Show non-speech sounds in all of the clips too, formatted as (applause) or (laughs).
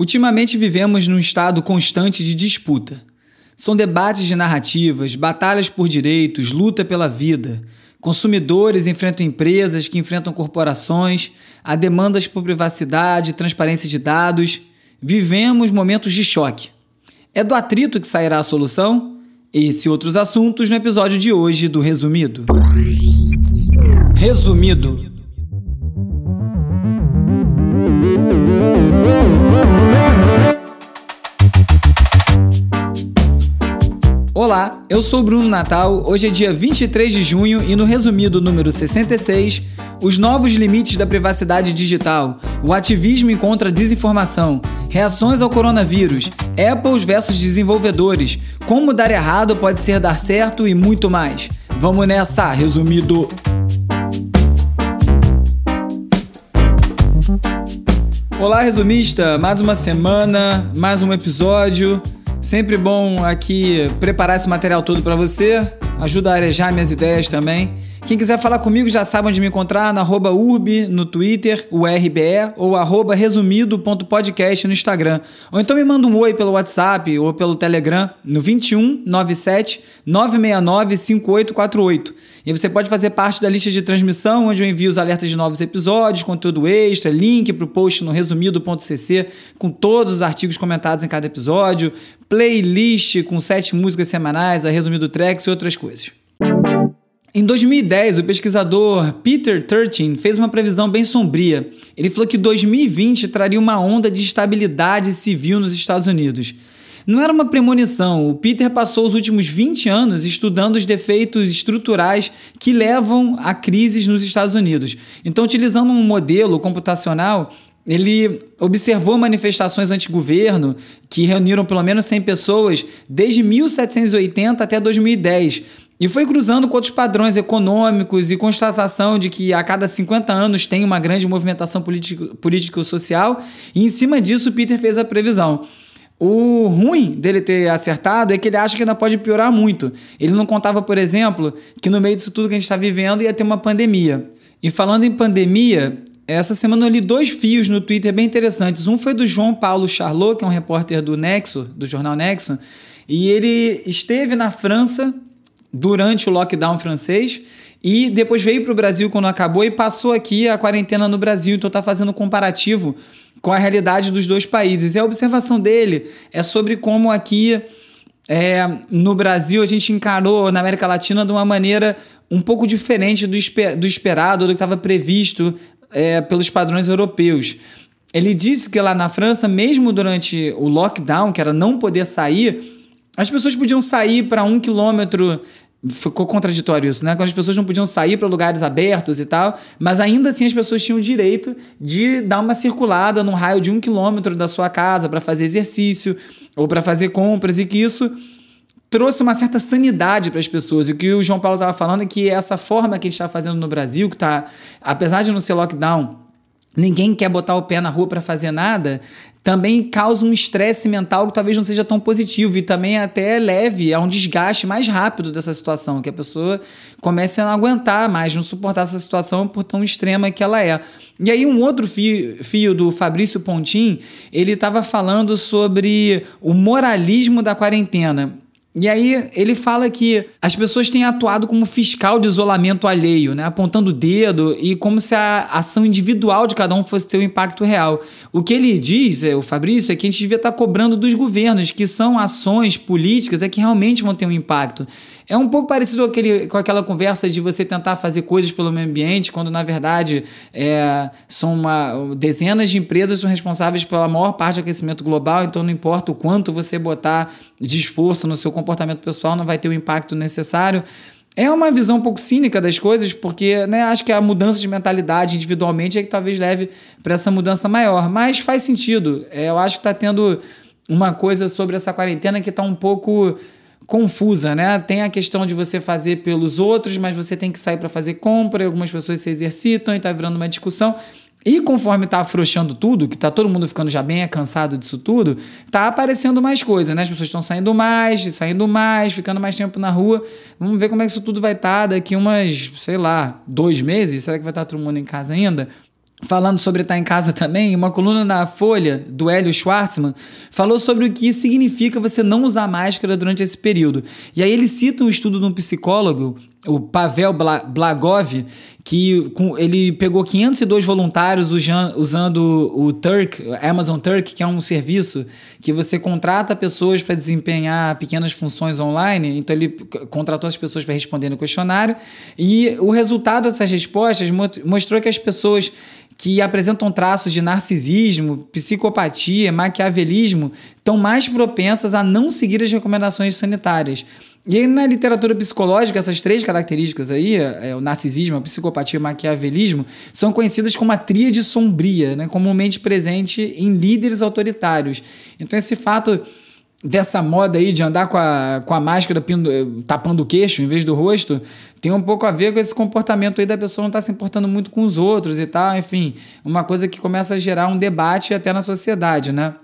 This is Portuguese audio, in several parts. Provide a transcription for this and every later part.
Ultimamente vivemos num estado constante de disputa. São debates de narrativas, batalhas por direitos, luta pela vida. Consumidores enfrentam empresas que enfrentam corporações, há demandas por privacidade, transparência de dados. Vivemos momentos de choque. É do atrito que sairá a solução? Esse e outros assuntos no episódio de hoje do Resumido. Resumido. Olá, eu sou Bruno Natal. Hoje é dia 23 de junho e no resumido número 66, os novos limites da privacidade digital, o ativismo contra a desinformação, reações ao coronavírus, Apple versus desenvolvedores, como dar errado pode ser dar certo e muito mais. Vamos nessa, resumido. Olá, resumista! Mais uma semana, mais um episódio. Sempre bom aqui preparar esse material todo para você. Ajuda a arejar minhas ideias também. Quem quiser falar comigo já sabe onde me encontrar, na arroba urb no Twitter, o RBE, ou arroba resumido.podcast no Instagram. Ou então me manda um oi pelo WhatsApp ou pelo Telegram no 21 97 969 5848. E você pode fazer parte da lista de transmissão, onde eu envio os alertas de novos episódios, conteúdo extra, link para o post no resumido.cc com todos os artigos comentados em cada episódio, playlist com sete músicas semanais, a resumido tracks e outras coisas. Em 2010, o pesquisador Peter Turchin fez uma previsão bem sombria. Ele falou que 2020 traria uma onda de estabilidade civil nos Estados Unidos. Não era uma premonição. O Peter passou os últimos 20 anos estudando os defeitos estruturais que levam a crises nos Estados Unidos. Então, utilizando um modelo computacional, ele observou manifestações anti-governo que reuniram pelo menos 100 pessoas desde 1780 até 2010 e foi cruzando com outros padrões econômicos e constatação de que a cada 50 anos tem uma grande movimentação político-social, e em cima disso Peter fez a previsão. O ruim dele ter acertado é que ele acha que ainda pode piorar muito. Ele não contava, por exemplo, que no meio disso tudo que a gente está vivendo ia ter uma pandemia. E falando em pandemia, essa semana eu li dois fios no Twitter bem interessantes. Um foi do João Paulo Charlot, que é um repórter do Nexo, do jornal Nexo, e ele esteve na França durante o lockdown francês e depois veio para o Brasil quando acabou e passou aqui a quarentena no Brasil. Então está fazendo um comparativo com a realidade dos dois países. E a observação dele é sobre como aqui é, no Brasil a gente encarou na América Latina de uma maneira um pouco diferente do, esper do esperado, do que estava previsto é, pelos padrões europeus. Ele disse que lá na França, mesmo durante o lockdown, que era não poder sair, as pessoas podiam sair para um quilômetro. Ficou contraditório isso, né? Quando as pessoas não podiam sair para lugares abertos e tal, mas ainda assim as pessoas tinham o direito de dar uma circulada num raio de um quilômetro da sua casa para fazer exercício ou para fazer compras e que isso trouxe uma certa sanidade para as pessoas. E o que o João Paulo estava falando é que essa forma que a gente está fazendo no Brasil, que está, apesar de não ser lockdown, ninguém quer botar o pé na rua para fazer nada, também causa um estresse mental que talvez não seja tão positivo e também até leve a um desgaste mais rápido dessa situação, que a pessoa comece a não aguentar mais, não suportar essa situação por tão extrema que ela é. E aí um outro fio, fio do Fabrício Pontin, ele estava falando sobre o moralismo da quarentena. E aí ele fala que as pessoas têm atuado como fiscal de isolamento alheio, né? apontando o dedo e como se a ação individual de cada um fosse ter um impacto real. O que ele diz, é, o Fabrício, é que a gente devia estar cobrando dos governos, que são ações políticas é que realmente vão ter um impacto. É um pouco parecido com, aquele, com aquela conversa de você tentar fazer coisas pelo meio ambiente, quando na verdade é, são uma, dezenas de empresas são responsáveis pela maior parte do aquecimento global, então não importa o quanto você botar de esforço no seu comportamento pessoal, não vai ter o impacto necessário. É uma visão um pouco cínica das coisas, porque né, acho que a mudança de mentalidade individualmente é que talvez leve para essa mudança maior. Mas faz sentido. É, eu acho que está tendo uma coisa sobre essa quarentena que está um pouco confusa, né? Tem a questão de você fazer pelos outros, mas você tem que sair para fazer compra, algumas pessoas se exercitam e está virando uma discussão. E conforme tá afrouxando tudo, que tá todo mundo ficando já bem cansado disso tudo, tá aparecendo mais coisa, né? As pessoas estão saindo mais, saindo mais, ficando mais tempo na rua. Vamos ver como é que isso tudo vai estar tá daqui umas, sei lá, dois meses. Será que vai estar tá todo mundo em casa ainda? falando sobre estar em casa também, uma coluna na Folha do Hélio Schwartzman falou sobre o que significa você não usar máscara durante esse período. E aí ele cita um estudo de um psicólogo, o Pavel Blagov, que ele pegou 502 voluntários usando o Turk, Amazon Turk, que é um serviço que você contrata pessoas para desempenhar pequenas funções online. Então ele contratou as pessoas para responder no questionário e o resultado dessas respostas mostrou que as pessoas que apresentam traços de narcisismo, psicopatia, maquiavelismo, estão mais propensas a não seguir as recomendações sanitárias. E aí, na literatura psicológica, essas três características aí, é, o narcisismo, a psicopatia e o maquiavelismo, são conhecidas como a tríade sombria, né, comumente presente em líderes autoritários. Então, esse fato dessa moda aí de andar com a, com a máscara pindo, tapando o queixo em vez do rosto, tem um pouco a ver com esse comportamento aí da pessoa não estar tá se importando muito com os outros e tal, enfim, uma coisa que começa a gerar um debate até na sociedade, né?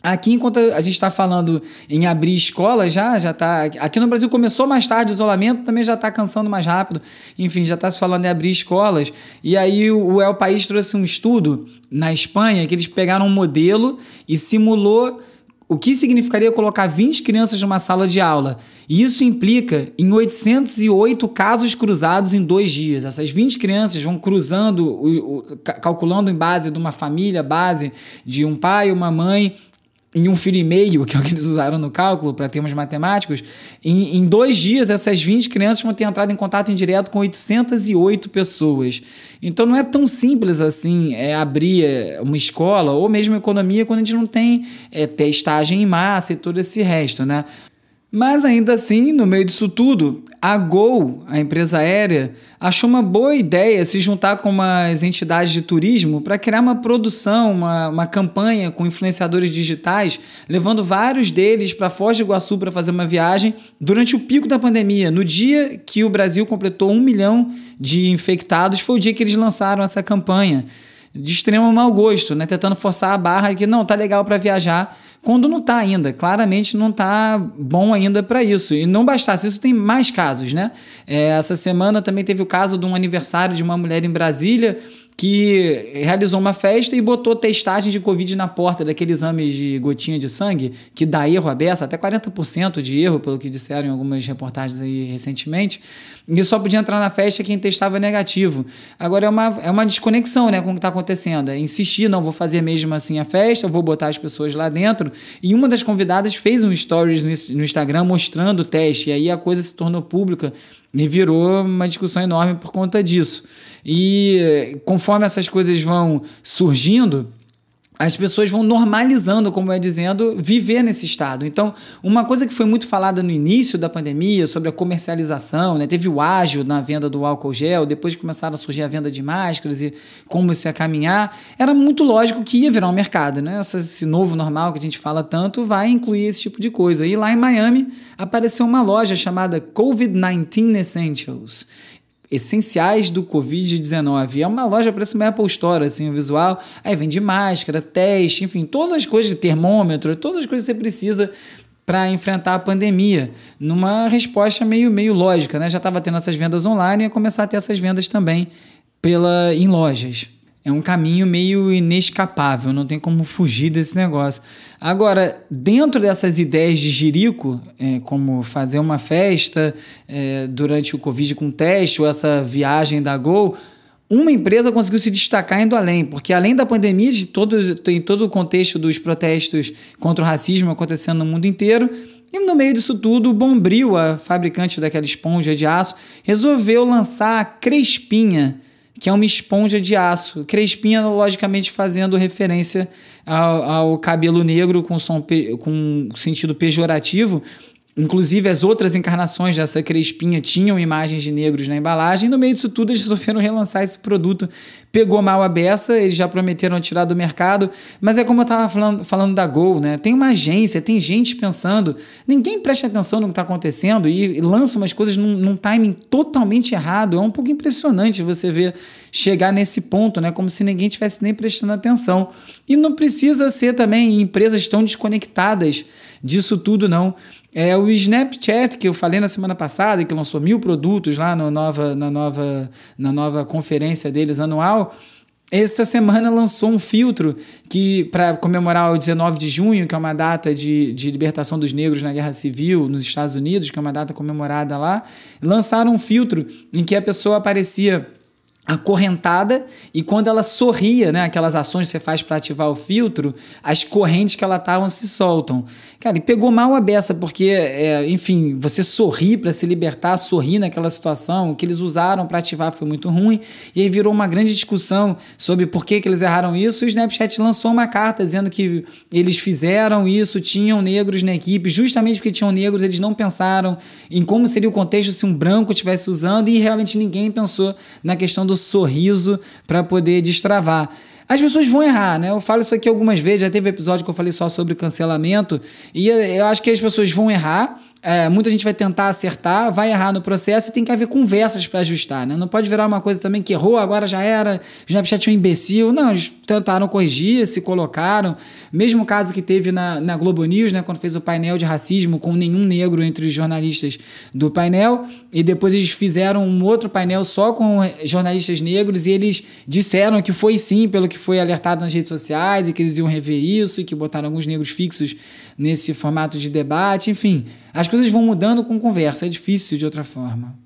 Aqui, enquanto a gente está falando em abrir escolas, já já está. Aqui no Brasil começou mais tarde o isolamento, também já está cansando mais rápido. Enfim, já está se falando em abrir escolas. E aí o El País trouxe um estudo na Espanha que eles pegaram um modelo e simulou o que significaria colocar 20 crianças numa sala de aula. E isso implica em 808 casos cruzados em dois dias. Essas 20 crianças vão cruzando, calculando em base de uma família, base de um pai, uma mãe em um filho e meio, que é o que eles usaram no cálculo para termos matemáticos, em, em dois dias essas 20 crianças vão ter entrado em contato indireto com 808 pessoas. Então não é tão simples assim é, abrir é, uma escola ou mesmo economia quando a gente não tem é, testagem em massa e todo esse resto, né? Mas ainda assim, no meio disso tudo, a Gol, a empresa aérea, achou uma boa ideia se juntar com umas entidades de turismo para criar uma produção, uma, uma campanha com influenciadores digitais, levando vários deles para Foz do Iguaçu para fazer uma viagem durante o pico da pandemia. No dia que o Brasil completou um milhão de infectados, foi o dia que eles lançaram essa campanha de extremo mau gosto, né? Tentando forçar a barra que não tá legal para viajar, quando não tá ainda, claramente não tá bom ainda para isso. E não bastasse isso, tem mais casos, né? É, essa semana também teve o caso de um aniversário de uma mulher em Brasília que realizou uma festa e botou testagem de Covid na porta daquele exame de gotinha de sangue, que dá erro aberto, até 40% de erro, pelo que disseram em algumas reportagens aí recentemente, e só podia entrar na festa quem testava negativo. Agora é uma, é uma desconexão né, com o que está acontecendo. É insistir, não, vou fazer mesmo assim a festa, vou botar as pessoas lá dentro. E uma das convidadas fez um stories no Instagram mostrando o teste, e aí a coisa se tornou pública e virou uma discussão enorme por conta disso. E conforme essas coisas vão surgindo, as pessoas vão normalizando, como é dizendo, viver nesse estado. Então, uma coisa que foi muito falada no início da pandemia sobre a comercialização, né? teve o ágil na venda do álcool gel, depois começaram a surgir a venda de máscaras e como isso ia caminhar, era muito lógico que ia virar um mercado. Né? Esse novo normal que a gente fala tanto vai incluir esse tipo de coisa. E lá em Miami apareceu uma loja chamada COVID-19 Essentials essenciais do Covid-19. É uma loja, parece uma Apple Store, assim, o visual. Aí vende máscara, teste, enfim, todas as coisas, termômetro, todas as coisas que você precisa para enfrentar a pandemia, numa resposta meio, meio lógica, né? Já estava tendo essas vendas online e ia começar a ter essas vendas também pela, em lojas é um caminho meio inescapável, não tem como fugir desse negócio. Agora, dentro dessas ideias de Jirico, é, como fazer uma festa é, durante o Covid com teste, ou essa viagem da Gol, uma empresa conseguiu se destacar indo além, porque além da pandemia, de todo, tem todo o contexto dos protestos contra o racismo acontecendo no mundo inteiro, e no meio disso tudo, o Bombril, a fabricante daquela esponja de aço, resolveu lançar a Crespinha, que é uma esponja de aço. Crespinha, logicamente, fazendo referência ao, ao cabelo negro com, som, com sentido pejorativo, Inclusive, as outras encarnações dessa crespinha tinham imagens de negros na embalagem. No meio disso tudo, eles resolveram relançar esse produto. Pegou mal a beça, eles já prometeram tirar do mercado. Mas é como eu estava falando, falando da Gol, né? Tem uma agência, tem gente pensando. Ninguém presta atenção no que está acontecendo e, lança umas coisas num, num timing totalmente errado. É um pouco impressionante você ver chegar nesse ponto, né? Como se ninguém tivesse nem prestando atenção. E não precisa ser também empresas tão desconectadas disso tudo, não. É o Snapchat que eu falei na semana passada, que lançou mil produtos lá no nova, na, nova, na nova conferência deles anual. essa semana lançou um filtro que para comemorar o 19 de junho, que é uma data de, de libertação dos negros na Guerra Civil nos Estados Unidos, que é uma data comemorada lá, lançaram um filtro em que a pessoa aparecia acorrentada e quando ela sorria, né, aquelas ações que você faz para ativar o filtro, as correntes que ela estavam se soltam. Cara, e pegou mal a beça porque, é, enfim, você sorrir para se libertar, sorrir naquela situação, o que eles usaram para ativar foi muito ruim e aí virou uma grande discussão sobre por que, que eles erraram isso. E o Snapchat lançou uma carta dizendo que eles fizeram isso, tinham negros na equipe, justamente porque tinham negros, eles não pensaram em como seria o contexto se um branco estivesse usando e realmente ninguém pensou na questão do sorriso para poder destravar. As pessoas vão errar, né? Eu falo isso aqui algumas vezes, já teve episódio que eu falei só sobre cancelamento, e eu acho que as pessoas vão errar é, muita gente vai tentar acertar, vai errar no processo e tem que haver conversas para ajustar, né? Não pode virar uma coisa também que errou, agora já era, Snapchat é um imbecil. Não, eles tentaram corrigir, se colocaram. Mesmo caso que teve na, na Globo News, né? Quando fez o painel de racismo com nenhum negro entre os jornalistas do painel, e depois eles fizeram um outro painel só com jornalistas negros e eles disseram que foi sim, pelo que foi alertado nas redes sociais, e que eles iam rever isso, e que botaram alguns negros fixos nesse formato de debate, enfim. As coisas vão mudando com conversa, é difícil de outra forma.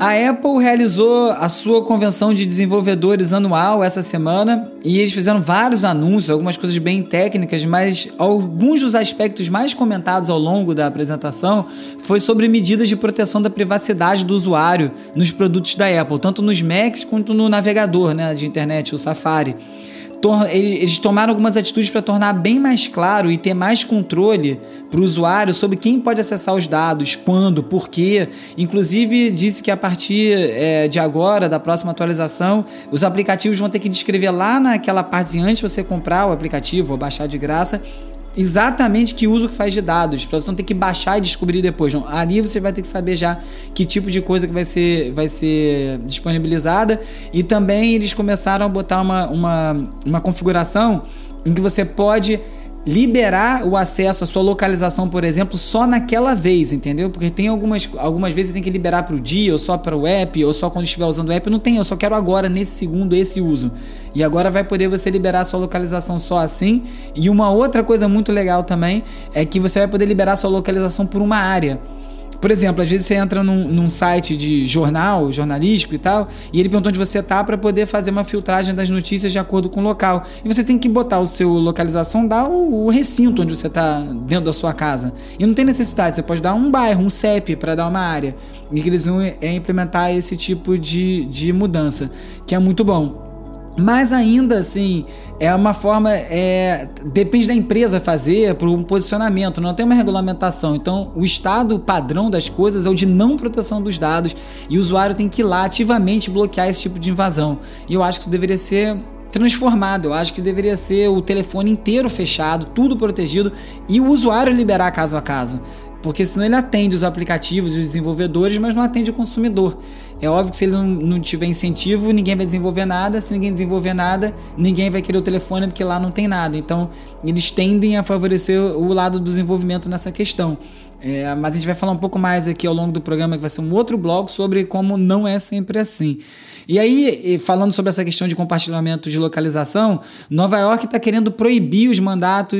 A Apple realizou a sua convenção de desenvolvedores anual essa semana e eles fizeram vários anúncios, algumas coisas bem técnicas, mas alguns dos aspectos mais comentados ao longo da apresentação foi sobre medidas de proteção da privacidade do usuário nos produtos da Apple, tanto nos Macs quanto no navegador né, de internet, o Safari eles tomaram algumas atitudes para tornar bem mais claro e ter mais controle para o usuário sobre quem pode acessar os dados, quando, por quê. Inclusive, disse que a partir é, de agora, da próxima atualização, os aplicativos vão ter que descrever lá naquela parte antes de você comprar o aplicativo ou baixar de graça exatamente que uso que faz de dados, para você não ter que baixar e descobrir depois. Não. Ali você vai ter que saber já que tipo de coisa que vai ser, vai ser disponibilizada. E também eles começaram a botar uma, uma, uma configuração em que você pode liberar o acesso à sua localização, por exemplo, só naquela vez, entendeu? Porque tem algumas, algumas vezes tem que liberar para o dia, ou só para o app, ou só quando estiver usando o app. Não tem, eu só quero agora, nesse segundo, esse uso. E agora vai poder você liberar a sua localização só assim. E uma outra coisa muito legal também é que você vai poder liberar a sua localização por uma área. Por exemplo, às vezes você entra num, num, site de jornal, jornalístico e tal, e ele perguntou onde você tá para poder fazer uma filtragem das notícias de acordo com o local. E você tem que botar o seu localização, dar o, o recinto onde você tá dentro da sua casa. E não tem necessidade, você pode dar um bairro, um CEP para dar uma área. E eles vão é, implementar esse tipo de, de mudança, que é muito bom. Mas ainda assim, é uma forma. É, depende da empresa fazer para um posicionamento, não tem uma regulamentação. Então, o estado padrão das coisas é o de não proteção dos dados e o usuário tem que ir lá ativamente bloquear esse tipo de invasão. E eu acho que isso deveria ser transformado. Eu acho que deveria ser o telefone inteiro fechado, tudo protegido e o usuário liberar caso a caso. Porque senão ele atende os aplicativos e os desenvolvedores, mas não atende o consumidor. É óbvio que se ele não, não tiver incentivo, ninguém vai desenvolver nada. Se ninguém desenvolver nada, ninguém vai querer o telefone porque lá não tem nada. Então, eles tendem a favorecer o lado do desenvolvimento nessa questão. É, mas a gente vai falar um pouco mais aqui ao longo do programa, que vai ser um outro blog sobre como não é sempre assim. E aí, falando sobre essa questão de compartilhamento de localização, Nova York está querendo proibir os mandatos,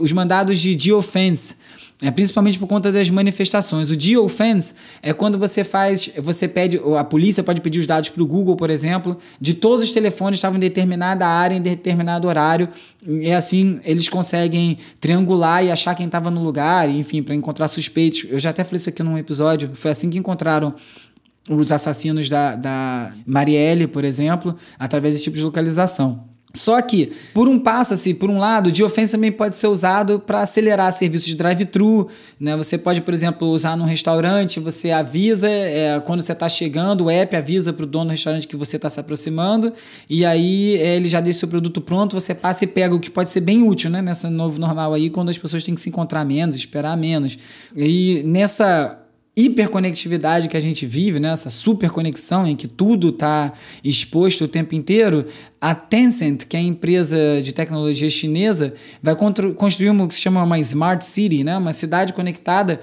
os mandados de geofence. É principalmente por conta das manifestações. O geofence é quando você faz, você pede, a polícia pode pedir os dados para o Google, por exemplo, de todos os telefones que estavam em determinada área em determinado horário. E assim eles conseguem triangular e achar quem estava no lugar, enfim, para encontrar suspeitos. Eu já até falei isso aqui num episódio. Foi assim que encontraram os assassinos da, da Marielle, por exemplo, através desse tipo de localização. Só que, por um passo, assim, por um lado, de ofensa também pode ser usado para acelerar serviços de drive-thru. Né? Você pode, por exemplo, usar num restaurante, você avisa é, quando você está chegando, o app avisa para o dono do restaurante que você está se aproximando, e aí é, ele já deixa o produto pronto, você passa e pega, o que pode ser bem útil né? nessa novo normal aí, quando as pessoas têm que se encontrar menos, esperar menos. E nessa hiperconectividade que a gente vive, né? essa superconexão em que tudo está exposto o tempo inteiro, a Tencent, que é a empresa de tecnologia chinesa, vai construir uma que se chama uma Smart City, né? uma cidade conectada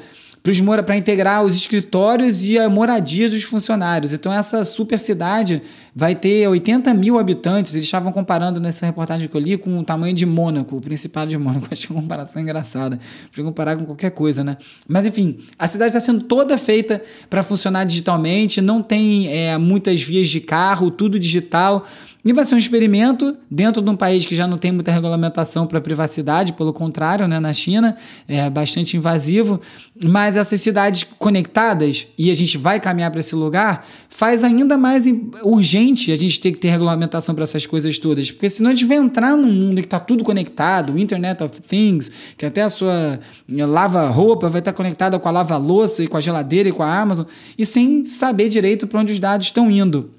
para integrar os escritórios e a moradia dos funcionários. Então, essa super cidade vai ter 80 mil habitantes. Eles estavam comparando nessa reportagem que eu li com o tamanho de Mônaco, o Principado de Mônaco. (laughs) Que é uma comparação engraçada. Para comparar com qualquer coisa, né? Mas, enfim, a cidade está sendo toda feita para funcionar digitalmente, não tem é, muitas vias de carro, tudo digital. E vai ser um experimento dentro de um país que já não tem muita regulamentação para privacidade, pelo contrário, né, na China, é bastante invasivo. Mas essas cidades conectadas, e a gente vai caminhar para esse lugar, faz ainda mais urgente a gente ter que ter regulamentação para essas coisas todas. Porque senão a gente vai entrar num mundo que está tudo conectado, Internet of Things, que até a sua eh, lava-roupa vai estar conectada com a lava-louça e com a geladeira e com a Amazon, e sem saber direito para onde os dados estão indo.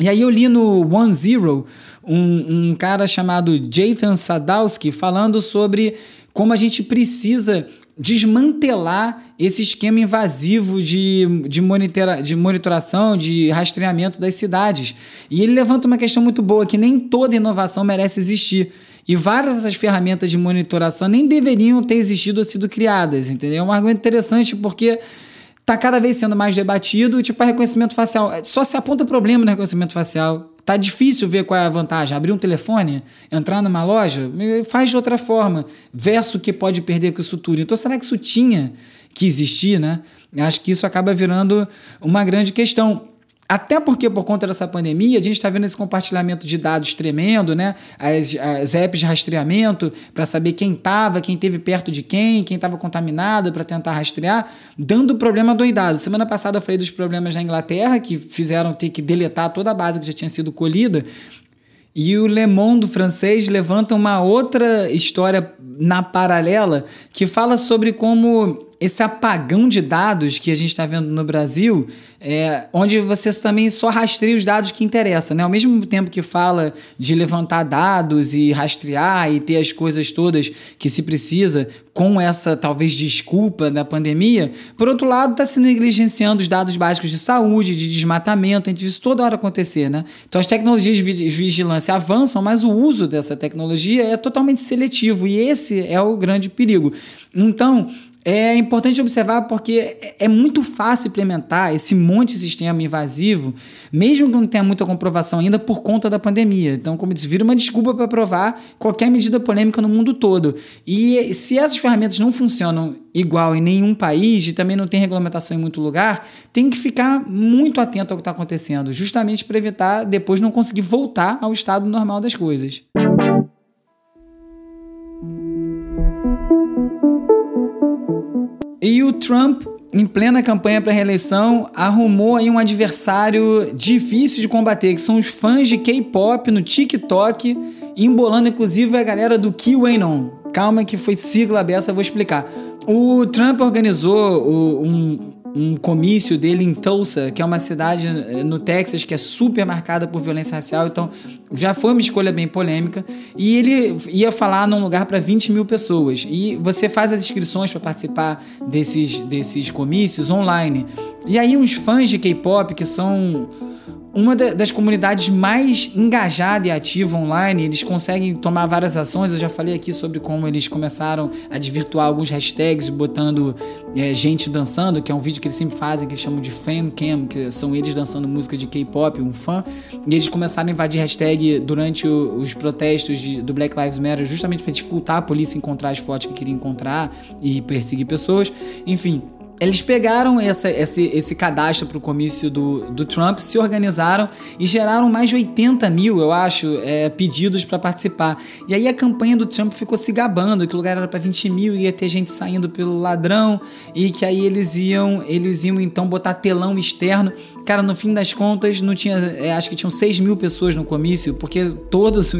E aí eu li no One Zero um, um cara chamado Jathan Sadowski falando sobre como a gente precisa desmantelar esse esquema invasivo de, de, monitora, de monitoração, de rastreamento das cidades. E ele levanta uma questão muito boa, que nem toda inovação merece existir. E várias dessas ferramentas de monitoração nem deveriam ter existido ou sido criadas, entendeu? É um argumento interessante porque tá cada vez sendo mais debatido, tipo, a reconhecimento facial. Só se aponta problema no reconhecimento facial. Tá difícil ver qual é a vantagem. Abrir um telefone, entrar numa loja, faz de outra forma. Verso que pode perder com isso tudo. Então, será que isso tinha que existir, né? Acho que isso acaba virando uma grande questão. Até porque, por conta dessa pandemia, a gente está vendo esse compartilhamento de dados tremendo, né? As, as apps de rastreamento para saber quem estava, quem teve perto de quem, quem estava contaminado para tentar rastrear, dando problema doidado. Semana passada eu falei dos problemas na Inglaterra, que fizeram ter que deletar toda a base que já tinha sido colhida. E o Le Monde francês levanta uma outra história na paralela que fala sobre como esse apagão de dados que a gente está vendo no Brasil, é, onde você também só rastreia os dados que interessam, né? Ao mesmo tempo que fala de levantar dados e rastrear e ter as coisas todas que se precisa com essa talvez desculpa da pandemia, por outro lado está se negligenciando os dados básicos de saúde, de desmatamento, a gente vê isso toda hora acontecer, né? Então as tecnologias de vigilância avançam, mas o uso dessa tecnologia é totalmente seletivo e esse é o grande perigo. Então, é importante observar porque é muito fácil implementar esse monte de sistema invasivo, mesmo que não tenha muita comprovação ainda por conta da pandemia. Então, como eu disse, vira uma desculpa para provar qualquer medida polêmica no mundo todo. E se essas ferramentas não funcionam igual em nenhum país e também não tem regulamentação em muito lugar, tem que ficar muito atento ao que está acontecendo, justamente para evitar depois não conseguir voltar ao estado normal das coisas. E o Trump, em plena campanha para reeleição, arrumou aí um adversário difícil de combater, que são os fãs de K-pop no TikTok, embolando inclusive a galera do QAnon. Calma que foi sigla dessa, eu vou explicar. O Trump organizou um, um comício dele em Tulsa, que é uma cidade eh, no Texas que é super marcada por violência racial, então já foi uma escolha bem polêmica. E ele ia falar num lugar para 20 mil pessoas. E você faz as inscrições para participar desses, desses comícios online. E aí, uns fãs de K-pop que são uma das comunidades mais engajada e ativa online. Eles conseguem tomar várias ações. Eu já falei aqui sobre como eles começaram a desvirtuar alguns hashtags, botando é, gente dançando, que é um vídeo que eles sempre fazem, que eles chamam de fancam, que são eles dançando música de K-pop, um fã. E eles começaram a invadir hashtag durante o, os protestos de, do Black Lives Matter, justamente para dificultar a polícia encontrar as fotos que queria encontrar e perseguir pessoas. Enfim, eles pegaram essa, esse, esse cadastro para o comício do, do Trump, se organizaram e geraram mais de 80 mil, eu acho, é, pedidos para participar. E aí a campanha do Trump ficou se gabando que o lugar era para 20 mil, ia ter gente saindo pelo ladrão e que aí eles iam, eles iam então botar telão externo. Cara, no fim das contas, não tinha, é, acho que tinham 6 mil pessoas no comício, porque todas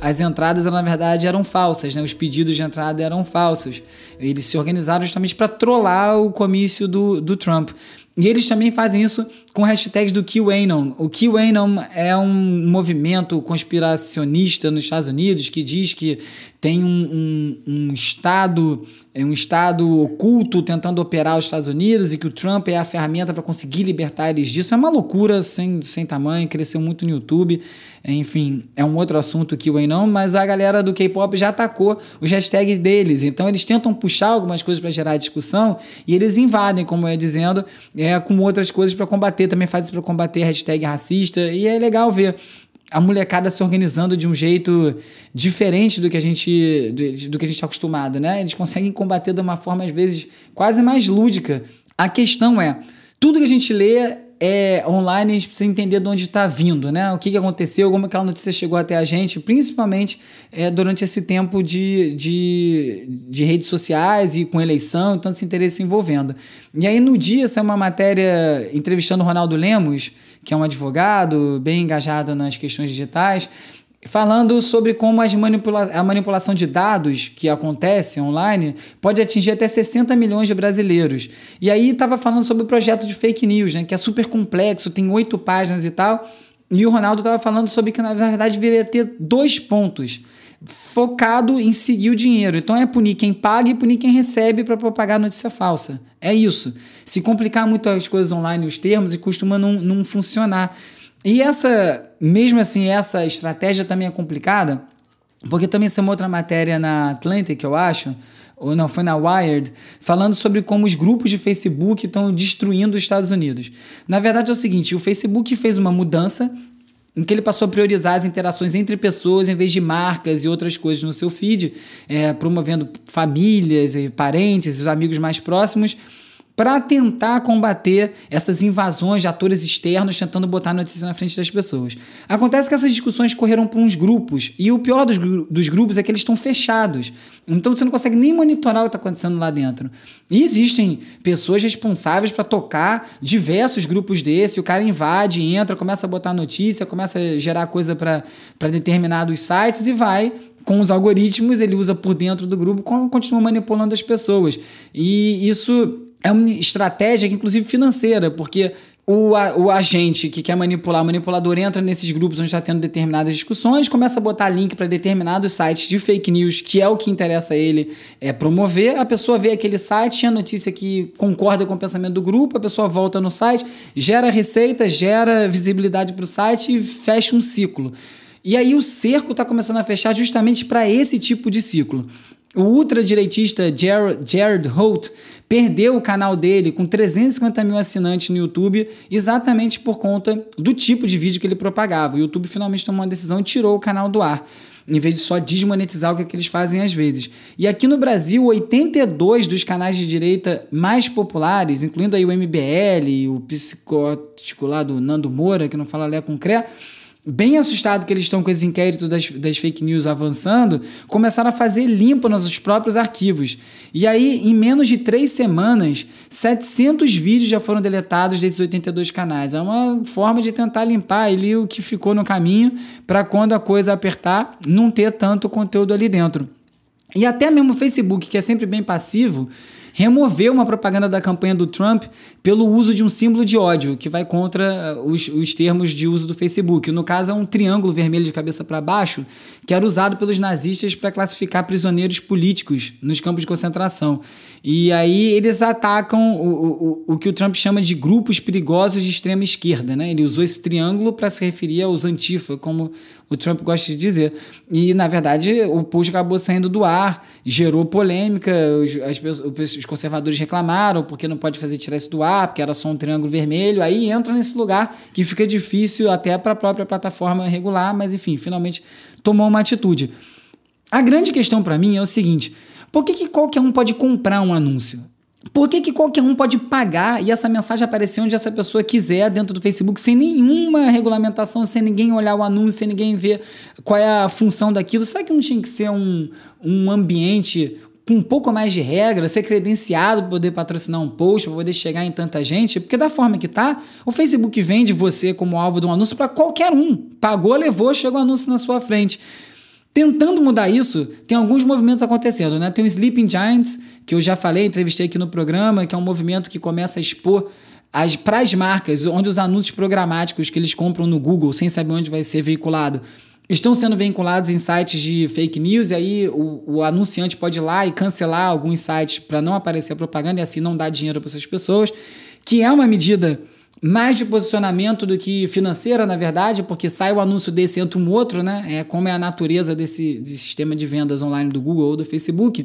as entradas, na verdade, eram falsas, né? Os pedidos de entrada eram falsos. Eles se organizaram justamente para trollar o comício do, do Trump. E eles também fazem isso com hashtags do QAnon. O QAnon é um movimento conspiracionista nos Estados Unidos que diz que tem um, um, um Estado é um Estado oculto tentando operar os Estados Unidos e que o Trump é a ferramenta para conseguir libertar eles disso. É uma loucura sem, sem tamanho, cresceu muito no YouTube. Enfim, é um outro assunto que o não, mas a galera do K-pop já atacou os hashtags deles. Então eles tentam puxar algumas coisas para gerar discussão e eles invadem, como eu ia dizendo, é, com outras coisas para combater. Também faz isso para combater hashtag racista e é legal ver a molecada se organizando de um jeito diferente do que a gente do, do que a gente está acostumado, né? Eles conseguem combater de uma forma às vezes quase mais lúdica. A questão é, tudo que a gente lê é online, a gente precisa entender de onde está vindo, né? O que, que aconteceu, como aquela notícia chegou até a gente, principalmente é, durante esse tempo de, de, de redes sociais e com eleição, tanto esse interesse envolvendo. E aí, no dia, é uma matéria entrevistando o Ronaldo Lemos, que é um advogado bem engajado nas questões digitais, falando sobre como manipula a manipulação de dados que acontece online pode atingir até 60 milhões de brasileiros. E aí estava falando sobre o projeto de fake news, né, que é super complexo, tem oito páginas e tal. E o Ronaldo estava falando sobre que, na verdade, deveria ter dois pontos focado em seguir o dinheiro. Então é punir quem paga e punir quem recebe para propagar notícia falsa. É isso. Se complicar muito as coisas online, os termos, e costuma não, não funcionar. E essa, mesmo assim, essa estratégia também é complicada, porque também saiu uma outra matéria na Atlantic, eu acho, ou não, foi na Wired, falando sobre como os grupos de Facebook estão destruindo os Estados Unidos. Na verdade é o seguinte, o Facebook fez uma mudança em que ele passou a priorizar as interações entre pessoas em vez de marcas e outras coisas no seu feed, é, promovendo famílias e parentes, os amigos mais próximos, para tentar combater essas invasões de atores externos tentando botar notícia na frente das pessoas. Acontece que essas discussões correram para uns grupos, e o pior dos, dos grupos é que eles estão fechados. Então você não consegue nem monitorar o que está acontecendo lá dentro. E existem pessoas responsáveis para tocar diversos grupos desse, o cara invade, entra, começa a botar notícia, começa a gerar coisa para determinados sites e vai com os algoritmos, ele usa por dentro do grupo, continua manipulando as pessoas. E isso é uma estratégia, inclusive financeira, porque o, o agente que quer manipular, o manipulador entra nesses grupos onde está tendo determinadas discussões, começa a botar link para determinados sites de fake news, que é o que interessa a ele é, promover. A pessoa vê aquele site, a notícia que concorda com o pensamento do grupo, a pessoa volta no site, gera receita, gera visibilidade para o site e fecha um ciclo. E aí o cerco está começando a fechar justamente para esse tipo de ciclo. O ultradireitista Jared, Jared Holt perdeu o canal dele com 350 mil assinantes no YouTube exatamente por conta do tipo de vídeo que ele propagava. O YouTube finalmente tomou uma decisão e tirou o canal do ar, em vez de só desmonetizar o que, é que eles fazem às vezes. E aqui no Brasil, 82 dos canais de direita mais populares, incluindo aí o MBL, o psicótico lá do Nando Moura, que não fala Lé com Cré, bem assustado que eles estão com esse inquérito das, das fake news avançando, começaram a fazer limpo nos próprios arquivos. E aí, em menos de três semanas, 700 vídeos já foram deletados desses 82 canais. É uma forma de tentar limpar ali o que ficou no caminho para quando a coisa apertar, não ter tanto conteúdo ali dentro. E até mesmo o Facebook, que é sempre bem passivo, removeu uma propaganda da campanha do Trump pelo uso de um símbolo de ódio, que vai contra eh, os, os termos de uso do Facebook. No caso, é um triângulo vermelho de cabeça para baixo, que era usado pelos nazistas para classificar prisioneiros políticos nos campos de concentração. E aí eles atacam o, o, o que o Trump chama de grupos perigosos de extrema esquerda. Né? Ele usou esse triângulo para se referir aos antifa, como o Trump gosta de dizer. E, na verdade, o post acabou saindo do ar, gerou polêmica, os, as, os conservadores reclamaram porque não pode fazer tirar isso do ar, porque era só um triângulo vermelho. Aí entra nesse lugar que fica difícil até para a própria plataforma regular, mas enfim, finalmente tomou uma atitude. A grande questão para mim é o seguinte: por que, que qualquer um pode comprar um anúncio? Por que, que qualquer um pode pagar e essa mensagem aparecer onde essa pessoa quiser dentro do Facebook sem nenhuma regulamentação, sem ninguém olhar o anúncio, sem ninguém ver qual é a função daquilo? Será que não tinha que ser um, um ambiente com um pouco mais de regra, ser credenciado para poder patrocinar um post, para poder chegar em tanta gente, porque da forma que tá, o Facebook vende você como alvo de um anúncio para qualquer um. Pagou, levou, chega o um anúncio na sua frente. Tentando mudar isso, tem alguns movimentos acontecendo, né? Tem o Sleeping Giants, que eu já falei, entrevistei aqui no programa, que é um movimento que começa a expor para as marcas, onde os anúncios programáticos que eles compram no Google sem saber onde vai ser veiculado estão sendo vinculados em sites de fake news, e aí o, o anunciante pode ir lá e cancelar alguns sites para não aparecer a propaganda e assim não dar dinheiro para essas pessoas, que é uma medida mais de posicionamento do que financeira, na verdade, porque sai o anúncio desse entra um outro, né? É como é a natureza desse, desse sistema de vendas online do Google ou do Facebook.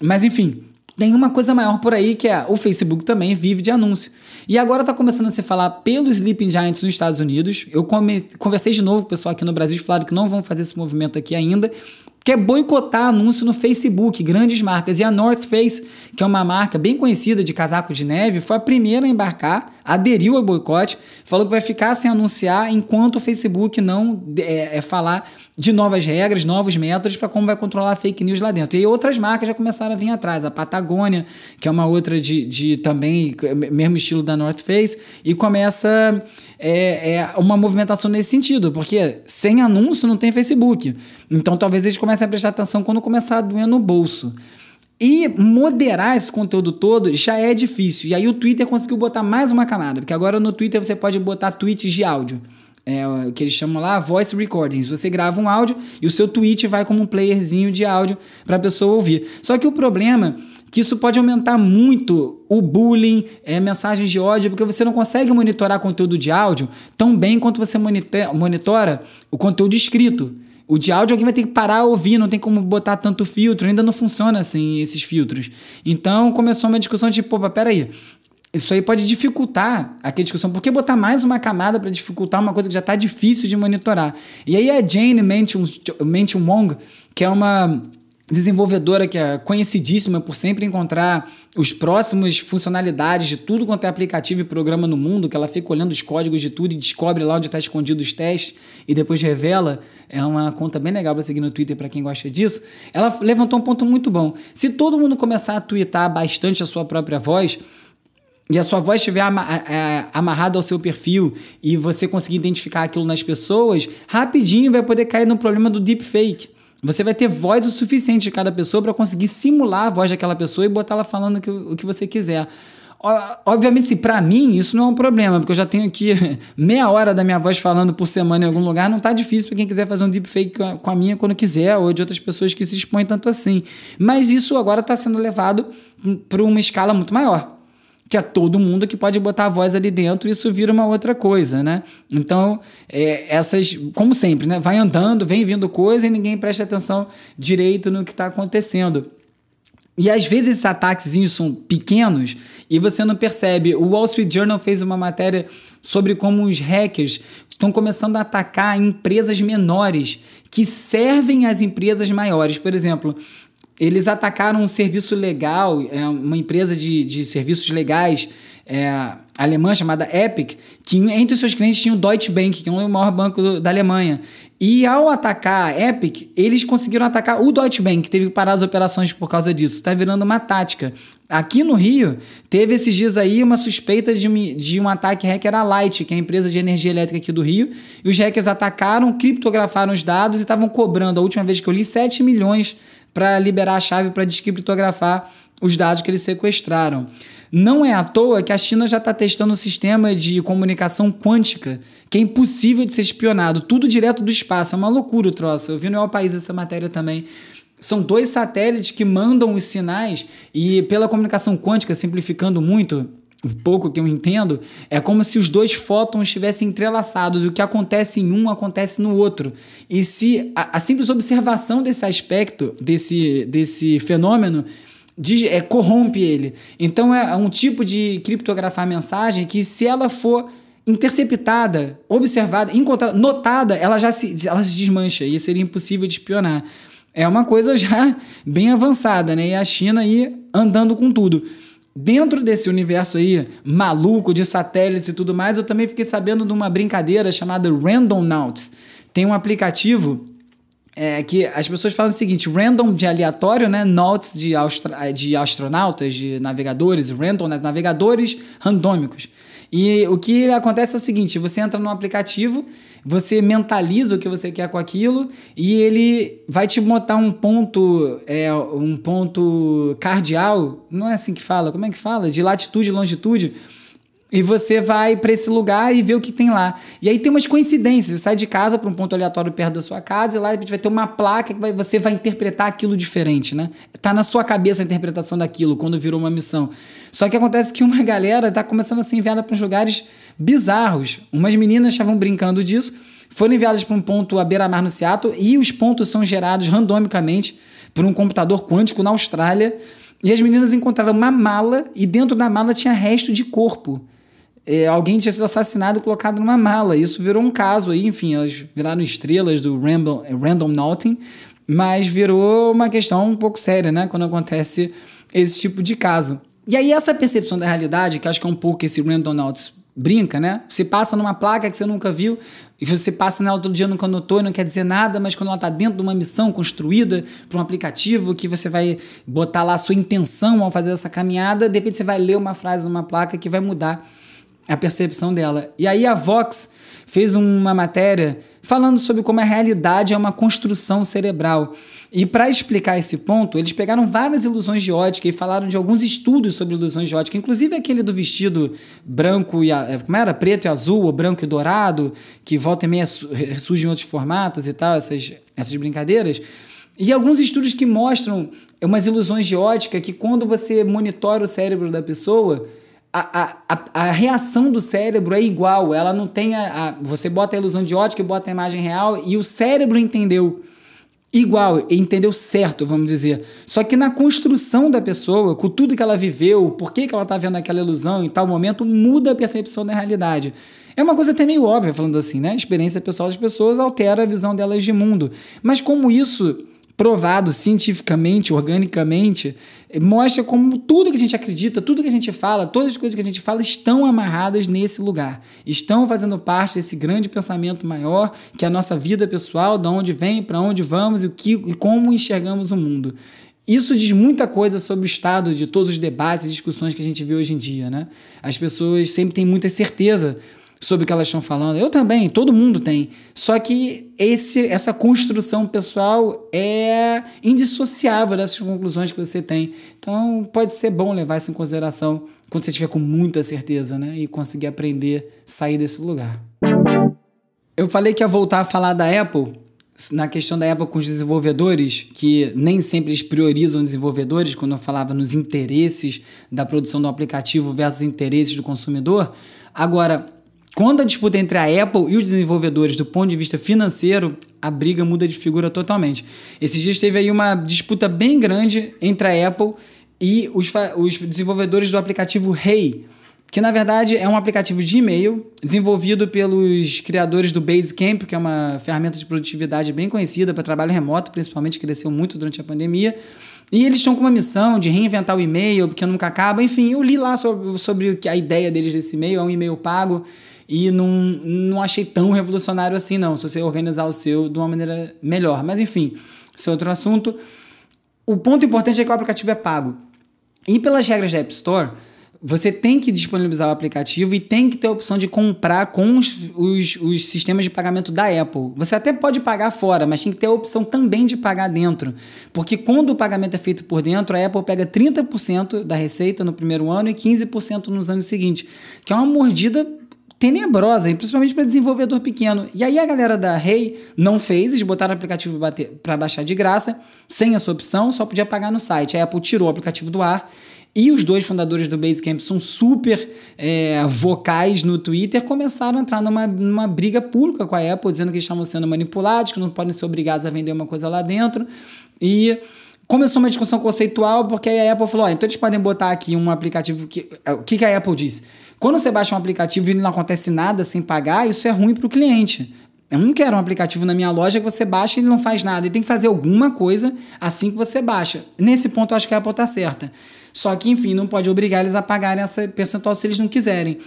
Mas enfim, tem uma coisa maior por aí que é o Facebook também vive de anúncio. E agora está começando a se falar pelo Sleeping Giants nos Estados Unidos. Eu conversei de novo com o pessoal aqui no Brasil, falaram que não vão fazer esse movimento aqui ainda, que é boicotar anúncio no Facebook, grandes marcas. E a North Face, que é uma marca bem conhecida de casaco de neve, foi a primeira a embarcar, aderiu ao boicote, falou que vai ficar sem anunciar enquanto o Facebook não é, é falar de novas regras, novos métodos para como vai controlar a fake news lá dentro. E outras marcas já começaram a vir atrás. A Patagônia, que é uma outra de, de também, mesmo estilo da North Face, e começa é, é uma movimentação nesse sentido, porque sem anúncio não tem Facebook. Então talvez eles comecem a prestar atenção quando começar a doer no bolso. E moderar esse conteúdo todo já é difícil. E aí o Twitter conseguiu botar mais uma camada, porque agora no Twitter você pode botar tweets de áudio. É, o que eles chamam lá voice recordings. Você grava um áudio e o seu tweet vai como um playerzinho de áudio para a pessoa ouvir. Só que o problema que isso pode aumentar muito o bullying, é, mensagens de ódio, porque você não consegue monitorar conteúdo de áudio tão bem quanto você monitora o conteúdo escrito. O de áudio alguém vai ter que parar a ouvir, não tem como botar tanto filtro, ainda não funciona assim esses filtros. Então começou uma discussão de, pô, peraí, isso aí pode dificultar a discussão. Por que botar mais uma camada para dificultar uma coisa que já está difícil de monitorar? E aí a Jane Mention Wong, que é uma desenvolvedora que é conhecidíssima por sempre encontrar os próximos funcionalidades de tudo quanto é aplicativo e programa no mundo, que ela fica olhando os códigos de tudo e descobre lá onde está escondido os testes e depois revela. É uma conta bem legal para seguir no Twitter para quem gosta disso. Ela levantou um ponto muito bom. Se todo mundo começar a twittar bastante a sua própria voz, e a sua voz estiver amarrada ao seu perfil e você conseguir identificar aquilo nas pessoas, rapidinho vai poder cair no problema do deepfake. Você vai ter voz o suficiente de cada pessoa para conseguir simular a voz daquela pessoa e botar ela falando o que você quiser. Obviamente, se para mim isso não é um problema, porque eu já tenho aqui (laughs) meia hora da minha voz falando por semana em algum lugar, não tá difícil para quem quiser fazer um deepfake com a minha quando quiser, ou de outras pessoas que se expõem tanto assim. Mas isso agora está sendo levado para uma escala muito maior que é todo mundo que pode botar a voz ali dentro e isso vira uma outra coisa, né? Então, é, essas, como sempre, né? Vai andando, vem vindo coisa e ninguém presta atenção direito no que está acontecendo. E às vezes esses ataques são pequenos e você não percebe. O Wall Street Journal fez uma matéria sobre como os hackers estão começando a atacar empresas menores que servem as empresas maiores. Por exemplo, eles atacaram um serviço legal, é, uma empresa de, de serviços legais é, alemã chamada Epic, que entre os seus clientes tinha o Deutsche Bank, que é o maior banco do, da Alemanha. E ao atacar a Epic, eles conseguiram atacar o Deutsche Bank, que teve que parar as operações por causa disso. Está virando uma tática. Aqui no Rio, teve esses dias aí uma suspeita de, de um ataque hacker à Light, que é a empresa de energia elétrica aqui do Rio. E os hackers atacaram, criptografaram os dados e estavam cobrando, a última vez que eu li, 7 milhões para liberar a chave para descriptografar os dados que eles sequestraram. Não é à toa que a China já está testando um sistema de comunicação quântica que é impossível de ser espionado, tudo direto do espaço. É uma loucura o troço. Eu vi no El País essa matéria também. São dois satélites que mandam os sinais e, pela comunicação quântica, simplificando muito, pouco que eu entendo, é como se os dois fótons estivessem entrelaçados. O que acontece em um acontece no outro. E se a, a simples observação desse aspecto, desse, desse fenômeno, de, é, corrompe ele. Então é um tipo de criptografar mensagem que, se ela for interceptada, observada, encontrada, notada, ela já se, ela se desmancha e seria impossível de espionar. É uma coisa já bem avançada, né? E a China aí andando com tudo. Dentro desse universo aí maluco de satélites e tudo mais, eu também fiquei sabendo de uma brincadeira chamada Random Nauts. Tem um aplicativo é, que as pessoas falam o seguinte: random de aleatório, né? Nauts de, de astronautas, de navegadores, random, né? navegadores randômicos. E o que acontece é o seguinte: você entra no aplicativo, você mentaliza o que você quer com aquilo e ele vai te botar um ponto, é, um ponto cardial, não é assim que fala, como é que fala? De latitude e longitude. E você vai para esse lugar e vê o que tem lá. E aí tem umas coincidências. Você sai de casa para um ponto aleatório perto da sua casa e lá vai ter uma placa que você vai interpretar aquilo diferente, né? Tá na sua cabeça a interpretação daquilo quando virou uma missão. Só que acontece que uma (laughs) galera tá começando a ser enviada para uns lugares bizarros. Umas meninas estavam brincando disso, foram enviadas para um ponto à beira-mar no Seattle e os pontos são gerados randomicamente por um computador quântico na Austrália. E as meninas encontraram uma mala e dentro da mala tinha resto de corpo é, alguém tinha sido assassinado e colocado numa mala. Isso virou um caso aí, enfim, elas viraram estrelas do random, random Naughting, mas virou uma questão um pouco séria, né? Quando acontece esse tipo de caso. E aí, essa percepção da realidade, que acho que é um pouco esse Random Naughts brinca, né? Você passa numa placa que você nunca viu, e você passa nela todo dia, nunca notou, e não quer dizer nada, mas quando ela está dentro de uma missão construída para um aplicativo que você vai botar lá a sua intenção ao fazer essa caminhada, de repente você vai ler uma frase numa placa que vai mudar a percepção dela. E aí a Vox fez uma matéria falando sobre como a realidade é uma construção cerebral. E para explicar esse ponto, eles pegaram várias ilusões de ótica e falaram de alguns estudos sobre ilusões de ótica, inclusive aquele do vestido branco e é, como era preto e azul, ou branco e dourado, que volta e meia surge em outros formatos e tal, essas, essas brincadeiras. E alguns estudos que mostram umas ilusões de ótica que quando você monitora o cérebro da pessoa, a, a, a, reação do cérebro é igual, ela não tem a, a, Você bota a ilusão de ótica e bota a imagem real e o cérebro entendeu igual, entendeu certo, vamos dizer. Só que na construção da pessoa, com tudo que ela viveu, por que, que ela está vendo aquela ilusão em tal momento, muda a percepção da realidade. É uma coisa até meio óbvia, falando assim, né? A experiência pessoal das pessoas altera a visão delas de mundo. Mas como isso provado cientificamente, organicamente, mostra como tudo que a gente acredita, tudo que a gente fala, todas as coisas que a gente fala estão amarradas nesse lugar. Estão fazendo parte desse grande pensamento maior que é a nossa vida pessoal, de onde vem, para onde vamos e, o que, e como enxergamos o mundo. Isso diz muita coisa sobre o estado de todos os debates e discussões que a gente vê hoje em dia, né? As pessoas sempre têm muita certeza sobre o que elas estão falando. Eu também, todo mundo tem. Só que esse, essa construção pessoal é indissociável dessas conclusões que você tem. Então pode ser bom levar isso em consideração quando você estiver com muita certeza, né? E conseguir aprender sair desse lugar. Eu falei que ia voltar a falar da Apple na questão da Apple com os desenvolvedores, que nem sempre eles priorizam desenvolvedores, quando eu falava nos interesses da produção do aplicativo versus interesses do consumidor. Agora, quando a disputa entre a Apple e os desenvolvedores do ponto de vista financeiro, a briga muda de figura totalmente. Esses dias teve aí uma disputa bem grande entre a Apple e os, os desenvolvedores do aplicativo Hey, que na verdade é um aplicativo de e-mail desenvolvido pelos criadores do Basecamp, que é uma ferramenta de produtividade bem conhecida para trabalho remoto, principalmente cresceu muito durante a pandemia. E eles estão com uma missão de reinventar o e-mail, porque nunca acaba. Enfim, eu li lá sobre, sobre a ideia deles desse e-mail, é um e-mail pago e não, não achei tão revolucionário assim, não, se você organizar o seu de uma maneira melhor. Mas enfim, esse é outro assunto. O ponto importante é que o aplicativo é pago. E pelas regras da App Store, você tem que disponibilizar o aplicativo e tem que ter a opção de comprar com os, os, os, sistemas de pagamento da Apple. Você até pode pagar fora, mas tem que ter a opção também de pagar dentro. Porque quando o pagamento é feito por dentro, a Apple pega 30% da receita no primeiro ano e 15% nos anos seguintes, que é uma mordida tenebrosa, principalmente para desenvolvedor pequeno. E aí a galera da Rei não fez, eles botaram o aplicativo para baixar de graça, sem essa opção, só podia pagar no site. A Apple tirou o aplicativo do ar e os dois fundadores do Basecamp são super é, vocais no Twitter, começaram a entrar numa, numa briga pública com a Apple, dizendo que eles estavam sendo manipulados, que não podem ser obrigados a vender uma coisa lá dentro. E começou uma discussão conceitual, porque a Apple falou: oh, então eles podem botar aqui um aplicativo. Que, o que, que a Apple disse? Quando você baixa um aplicativo e não acontece nada sem pagar, isso é ruim para o cliente. Eu não quero um aplicativo na minha loja que você baixa e ele não faz nada. Ele tem que fazer alguma coisa assim que você baixa. Nesse ponto, eu acho que a Apple está certa. Só que, enfim, não pode obrigar eles a pagarem essa percentual se eles não quiserem.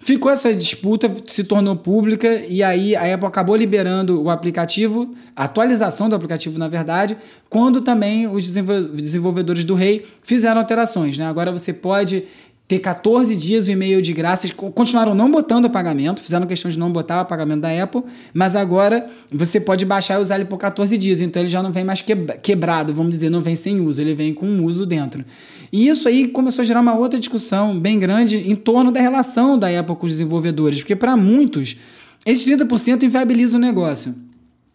Ficou essa disputa, se tornou pública e aí a Apple acabou liberando o aplicativo, a atualização do aplicativo, na verdade, quando também os desenvolvedores do Rei fizeram alterações. Né? Agora você pode ter 14 dias e meio de graça. Continuaram não botando o pagamento, fizeram questão de não botar o pagamento da Apple, mas agora você pode baixar e usar ele por 14 dias. Então ele já não vem mais quebrado, vamos dizer, não vem sem uso, ele vem com um uso dentro. E isso aí começou a gerar uma outra discussão bem grande em torno da relação da Apple com os desenvolvedores, porque para muitos, esse 30% inviabiliza o negócio.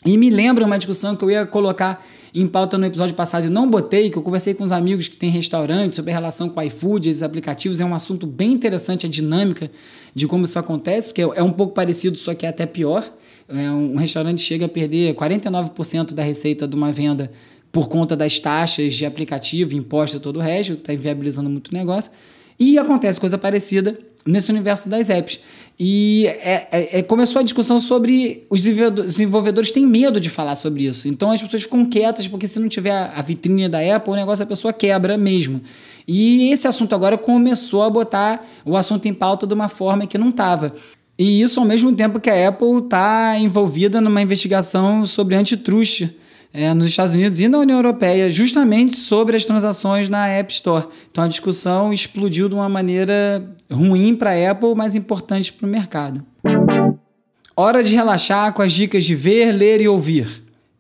E me lembra uma discussão que eu ia colocar em pauta no episódio passado e não botei, que eu conversei com os amigos que têm restaurante sobre a relação com o iFood, esses aplicativos. É um assunto bem interessante, a dinâmica de como isso acontece, porque é um pouco parecido, só que é até pior. É, um restaurante chega a perder 49% da receita de uma venda por conta das taxas de aplicativo, imposto todo o resto, que está inviabilizando muito o negócio. E acontece coisa parecida nesse universo das apps. E é, é, é, começou a discussão sobre os desenvolvedores têm medo de falar sobre isso. Então as pessoas ficam quietas, porque se não tiver a vitrine da Apple, o negócio a pessoa quebra mesmo. E esse assunto agora começou a botar o assunto em pauta de uma forma que não estava. E isso ao mesmo tempo que a Apple está envolvida numa investigação sobre antitruste é, nos Estados Unidos e na União Europeia, justamente sobre as transações na App Store. Então a discussão explodiu de uma maneira ruim para a Apple, mas importante para o mercado. Hora de relaxar com as dicas de ver, ler e ouvir.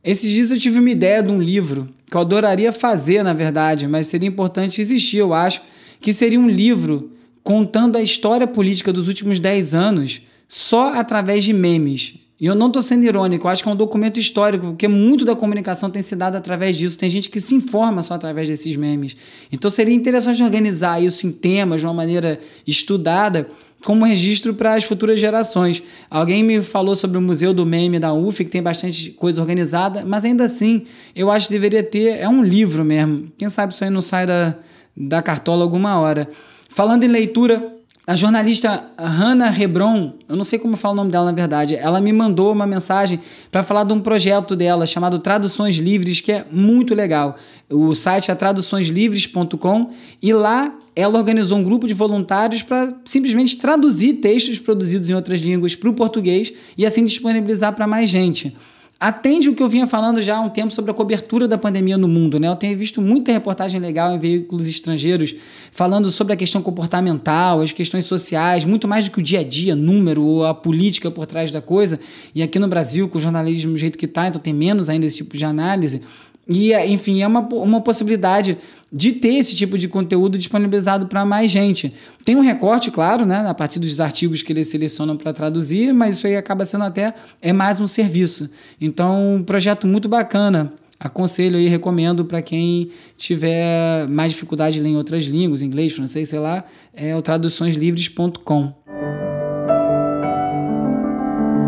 Esses dias eu tive uma ideia de um livro que eu adoraria fazer, na verdade, mas seria importante existir, eu acho, que seria um livro contando a história política dos últimos 10 anos só através de memes. E eu não estou sendo irônico, acho que é um documento histórico, porque muito da comunicação tem se dado através disso. Tem gente que se informa só através desses memes. Então seria interessante organizar isso em temas de uma maneira estudada, como registro para as futuras gerações. Alguém me falou sobre o Museu do Meme da UF, que tem bastante coisa organizada, mas ainda assim, eu acho que deveria ter. É um livro mesmo. Quem sabe isso aí não sai da, da cartola alguma hora. Falando em leitura, a jornalista Hannah Hebron, eu não sei como falar o nome dela na verdade, ela me mandou uma mensagem para falar de um projeto dela chamado Traduções Livres, que é muito legal. O site é traduçõeslivres.com e lá ela organizou um grupo de voluntários para simplesmente traduzir textos produzidos em outras línguas para o português e assim disponibilizar para mais gente atende o que eu vinha falando já há um tempo sobre a cobertura da pandemia no mundo. Né? Eu tenho visto muita reportagem legal em veículos estrangeiros falando sobre a questão comportamental, as questões sociais, muito mais do que o dia a dia, número ou a política por trás da coisa. E aqui no Brasil, com o jornalismo do jeito que está, então tem menos ainda esse tipo de análise. E, enfim, é uma, uma possibilidade de ter esse tipo de conteúdo disponibilizado para mais gente. Tem um recorte, claro, né, a partir dos artigos que eles selecionam para traduzir, mas isso aí acaba sendo até é mais um serviço. Então, um projeto muito bacana. Aconselho e recomendo para quem tiver mais dificuldade em outras línguas, inglês, francês, sei lá, é o traduçõeslivres.com.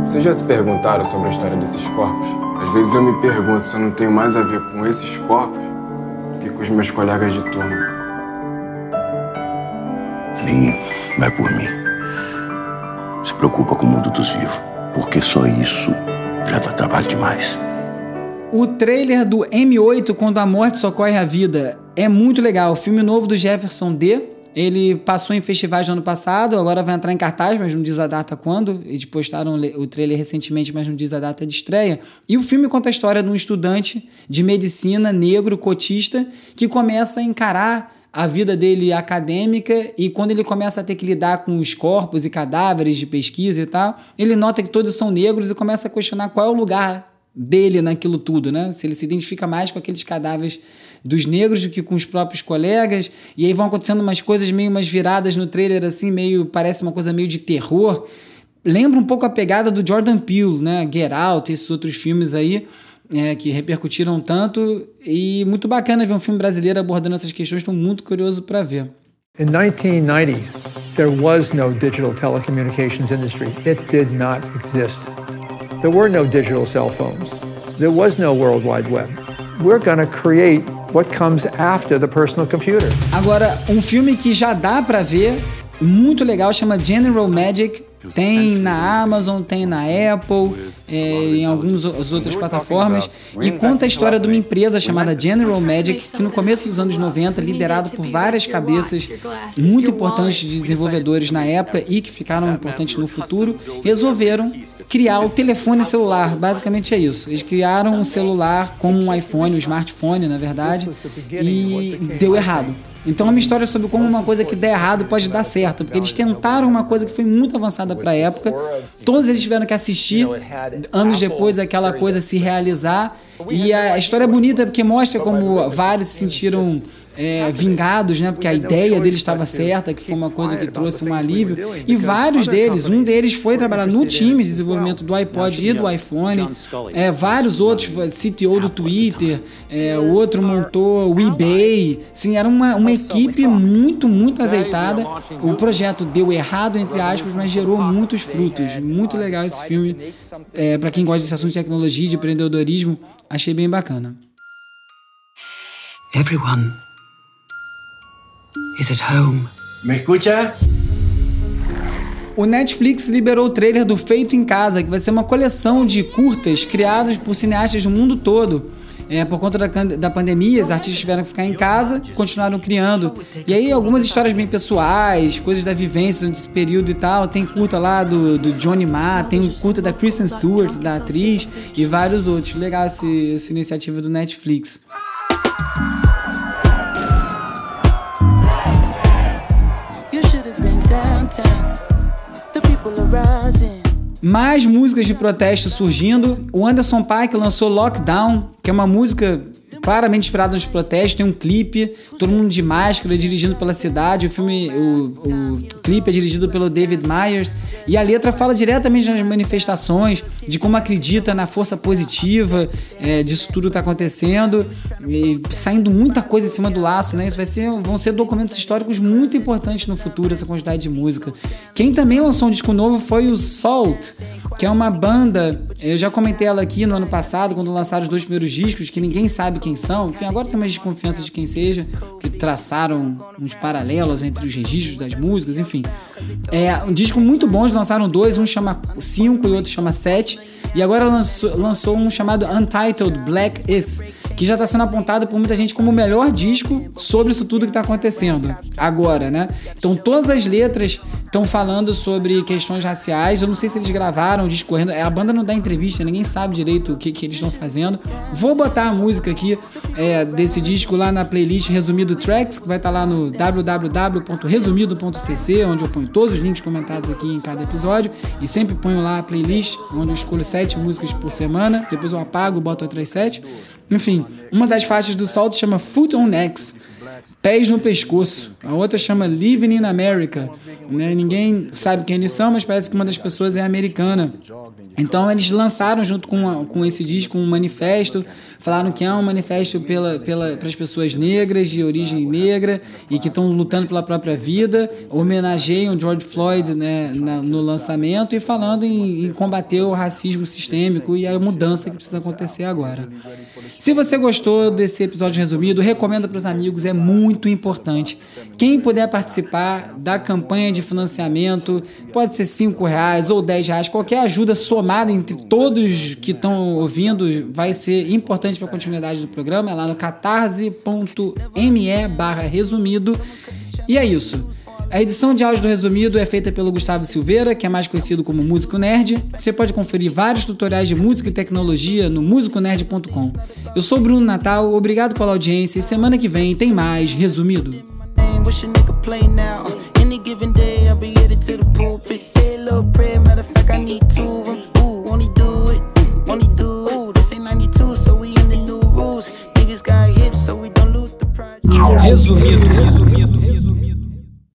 Vocês já se perguntaram sobre a história desses corpos? Às vezes eu me pergunto se eu não tenho mais a ver com esses corpos que com os meus colegas de turma. Nem vai por mim. Se preocupa com o mundo dos vivos, porque só isso já dá trabalho demais. O trailer do M8 Quando a Morte Socorre a Vida é muito legal. O filme novo do Jefferson D. Ele passou em festivais no ano passado, agora vai entrar em cartaz, mas não diz a data quando. Eles postaram o trailer recentemente, mas não diz a data de estreia. E o filme conta a história de um estudante de medicina negro, cotista, que começa a encarar a vida dele acadêmica e quando ele começa a ter que lidar com os corpos e cadáveres de pesquisa e tal, ele nota que todos são negros e começa a questionar qual é o lugar dele naquilo tudo, né? Se ele se identifica mais com aqueles cadáveres dos negros do que com os próprios colegas. E aí vão acontecendo umas coisas meio umas viradas no trailer, assim, meio. parece uma coisa meio de terror. Lembra um pouco a pegada do Jordan Peele, né? Get Out, esses outros filmes aí. É, que repercutiram tanto e muito bacana ver um filme brasileiro abordando essas questões, estou muito curioso para ver. In 1990, there was no digital telecommunications industry. It did not exist. There were no digital cell phones. There was no World Wide Web. We're going to create what comes after the personal computer. Agora, um filme que já dá para ver, muito legal, chama General Magic. Tem na Amazon, tem na Apple, é, em algumas outras plataformas, e conta a história de uma empresa chamada General Magic, que no começo dos anos 90, liderado por várias cabeças muito importantes de desenvolvedores na época e que ficaram importantes no futuro, resolveram criar o telefone celular. Basicamente é isso. Eles criaram um celular como um iPhone, um smartphone, na verdade, e deu errado Então é uma história sobre como uma coisa que der errado pode dar certo, porque eles tentaram uma coisa que foi muito avançada para a época. Todos eles tiveram que assistir anos depois aquela coisa se realizar. E a história é bonita porque mostra como vários se sentiram é, vingados, né? Porque a ideia deles estava certa, que foi uma coisa que trouxe um alívio. E vários deles, um deles foi trabalhar no time de desenvolvimento do iPod e do iPhone. É, vários outros, CTO do Twitter, é, o outro montou o eBay. Sim, era uma, uma equipe muito, muito azeitada. O projeto deu errado, entre aspas, mas gerou muitos frutos. Muito legal esse filme. É, Para quem gosta desse assunto de tecnologia, de empreendedorismo, achei bem bacana. Everyone is at home. ¿Me escucha? O Netflix liberou o trailer do Feito em Casa, que vai ser uma coleção de curtas criados por cineastas do mundo todo. É, por conta da, da pandemia, os artistas tiveram que ficar em casa e continuaram criando. E aí, algumas histórias bem pessoais, coisas da vivência durante esse período e tal. Tem curta lá do, do Johnny Ma, tem um curta da Kristen Stewart, da atriz, e vários outros. Legal esse, essa iniciativa do Netflix. Mais músicas de protesto surgindo. O Anderson Paak lançou Lockdown, que é uma música claramente inspirada nos protestos. Tem um clipe, todo mundo de máscara, dirigindo pela cidade. O filme, o, o clipe é dirigido pelo David Myers. E a letra fala diretamente das manifestações, de como acredita na força positiva é, disso tudo tá acontecendo. E saindo muita coisa em cima do laço, né? Isso vai ser, vão ser documentos históricos muito importantes no futuro, essa quantidade de música. Quem também lançou um disco novo foi o Salt, que é uma banda. Eu já comentei ela aqui no ano passado, quando lançaram os dois primeiros discos, que ninguém sabe quem Enfim, agora tem mais desconfiança de quem seja, que traçaram uns paralelos entre os registros das músicas, enfim. É um disco muito bom, eles lançaram dois, um chama 5 e outro chama 7. E agora lançou, lançou um chamado Untitled Black Is, que já está sendo apontado por muita gente como o melhor disco sobre isso tudo que está acontecendo agora, né? Então todas as letras estão falando sobre questões raciais. Eu não sei se eles gravaram discorrendo. A banda não dá entrevista, ninguém sabe direito o que, que eles estão fazendo. Vou botar a música aqui é, desse disco lá na playlist Resumido Tracks, que vai estar tá lá no www.resumido.cc, onde eu ponho todos os links comentados aqui em cada episódio. E sempre ponho lá a playlist, onde eu escolho sete músicas por semana. Depois eu apago, boto outras sete. Enfim, uma das faixas do salto chama Foot on Necks. Pés no pescoço. A outra chama Living in America. Né? Ninguém sabe quem eles são, mas parece que uma das pessoas é americana. Então eles lançaram junto com, com esse disco um manifesto, falaram que é um manifesto pela, pela, para as pessoas negras, de origem negra, e que estão lutando pela própria vida, homenageiam George Floyd né, na, no lançamento e falando em, em combater o racismo sistêmico e a mudança que precisa acontecer agora. Se você gostou desse episódio resumido, recomenda para os amigos, é muito importante. Quem puder participar da campanha de financiamento, pode ser 5 reais ou 10 reais, qualquer ajuda somada entre todos que estão ouvindo vai ser importante para a continuidade do programa, é lá no catarse.me barra resumido. E é isso. A edição de áudio do Resumido é feita pelo Gustavo Silveira, que é mais conhecido como Músico Nerd. Você pode conferir vários tutoriais de música e tecnologia no musiconerd.com. Eu sou Bruno Natal, obrigado pela audiência e semana que vem tem mais Resumido. Resumido. Resumido.